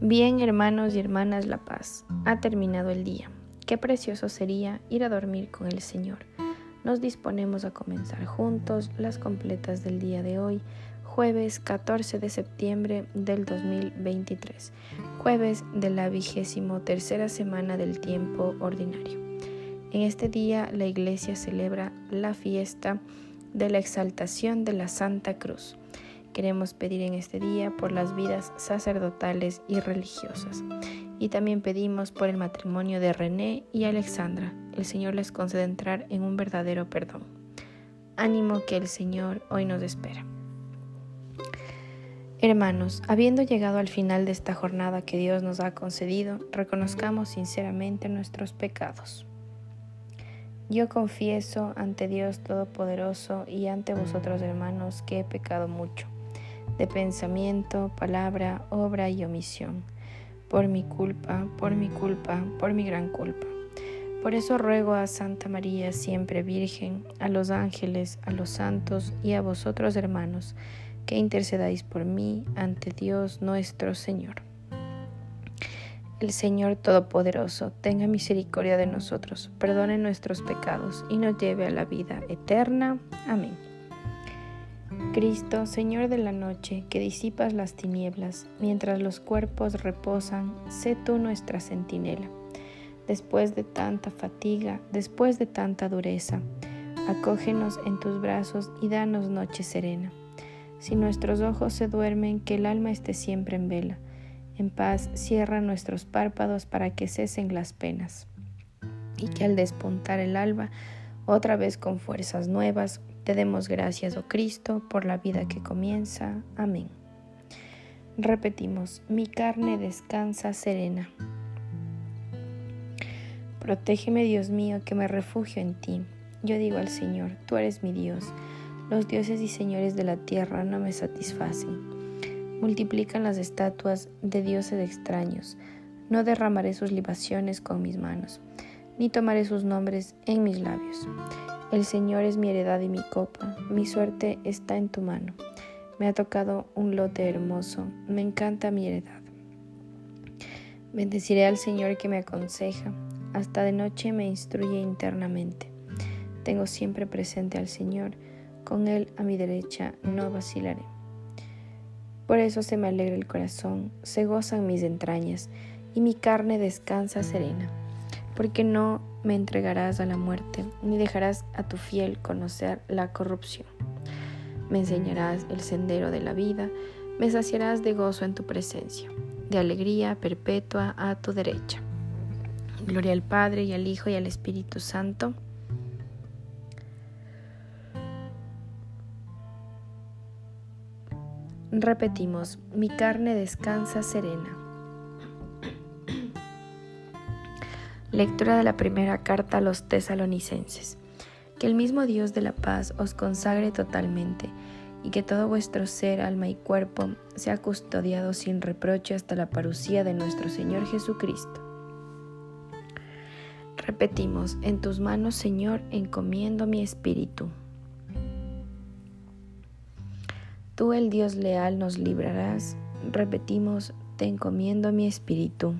Bien, hermanos y hermanas, la paz. Ha terminado el día. Qué precioso sería ir a dormir con el Señor. Nos disponemos a comenzar juntos las completas del día de hoy, jueves 14 de septiembre del 2023, jueves de la vigésimo tercera semana del tiempo ordinario. En este día la iglesia celebra la fiesta de la exaltación de la Santa Cruz. Queremos pedir en este día por las vidas sacerdotales y religiosas. Y también pedimos por el matrimonio de René y Alexandra. El Señor les concede entrar en un verdadero perdón. Ánimo que el Señor hoy nos espera. Hermanos, habiendo llegado al final de esta jornada que Dios nos ha concedido, reconozcamos sinceramente nuestros pecados. Yo confieso ante Dios Todopoderoso y ante vosotros hermanos que he pecado mucho de pensamiento, palabra, obra y omisión, por mi culpa, por mi culpa, por mi gran culpa. Por eso ruego a Santa María, siempre Virgen, a los ángeles, a los santos y a vosotros hermanos, que intercedáis por mí ante Dios nuestro Señor. El Señor Todopoderoso tenga misericordia de nosotros, perdone nuestros pecados y nos lleve a la vida eterna. Amén. Cristo, Señor de la noche, que disipas las tinieblas, mientras los cuerpos reposan, sé tú nuestra centinela. Después de tanta fatiga, después de tanta dureza, acógenos en tus brazos y danos noche serena. Si nuestros ojos se duermen, que el alma esté siempre en vela. En paz cierra nuestros párpados para que cesen las penas. Y que al despuntar el alba, otra vez con fuerzas nuevas, te demos gracias, oh Cristo, por la vida que comienza. Amén. Repetimos, mi carne descansa serena. Protégeme, Dios mío, que me refugio en ti. Yo digo al Señor, tú eres mi Dios. Los dioses y señores de la tierra no me satisfacen. Multiplican las estatuas de dioses extraños. No derramaré sus libaciones con mis manos, ni tomaré sus nombres en mis labios. El Señor es mi heredad y mi copa, mi suerte está en tu mano. Me ha tocado un lote hermoso, me encanta mi heredad. Bendeciré al Señor que me aconseja, hasta de noche me instruye internamente. Tengo siempre presente al Señor, con Él a mi derecha no vacilaré. Por eso se me alegra el corazón, se gozan mis entrañas, y mi carne descansa serena, porque no me entregarás a la muerte, ni dejarás a tu fiel conocer la corrupción. Me enseñarás el sendero de la vida, me saciarás de gozo en tu presencia, de alegría perpetua a tu derecha. Gloria al Padre y al Hijo y al Espíritu Santo. Repetimos, mi carne descansa serena Lectura de la primera carta a los tesalonicenses. Que el mismo Dios de la paz os consagre totalmente y que todo vuestro ser, alma y cuerpo sea custodiado sin reproche hasta la parucía de nuestro Señor Jesucristo. Repetimos, en tus manos, Señor, encomiendo mi espíritu. Tú, el Dios leal, nos librarás. Repetimos, te encomiendo mi espíritu.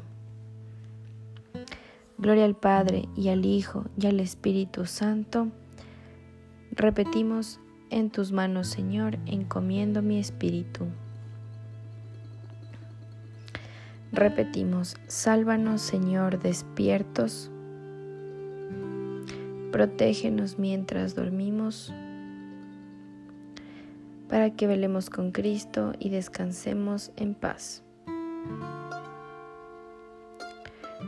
Gloria al Padre y al Hijo y al Espíritu Santo. Repetimos, en tus manos, Señor, encomiendo mi espíritu. Repetimos, sálvanos, Señor, despiertos. Protégenos mientras dormimos, para que velemos con Cristo y descansemos en paz.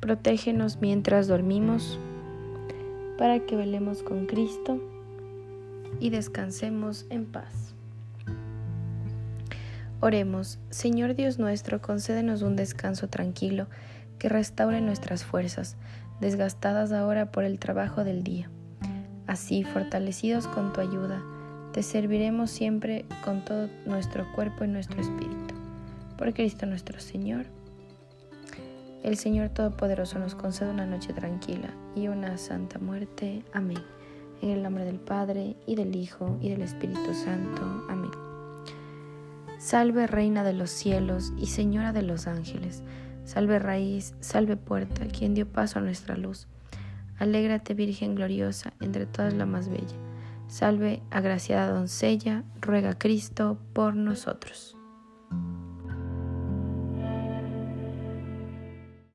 Protégenos mientras dormimos, para que velemos con Cristo y descansemos en paz. Oremos, Señor Dios nuestro, concédenos un descanso tranquilo que restaure nuestras fuerzas, desgastadas ahora por el trabajo del día. Así, fortalecidos con tu ayuda, te serviremos siempre con todo nuestro cuerpo y nuestro espíritu. Por Cristo nuestro Señor. El Señor Todopoderoso nos concede una noche tranquila y una santa muerte. Amén. En el nombre del Padre, y del Hijo, y del Espíritu Santo. Amén. Salve Reina de los cielos y Señora de los ángeles. Salve raíz, salve puerta, quien dio paso a nuestra luz. Alégrate Virgen gloriosa, entre todas la más bella. Salve, agraciada doncella, ruega Cristo por nosotros.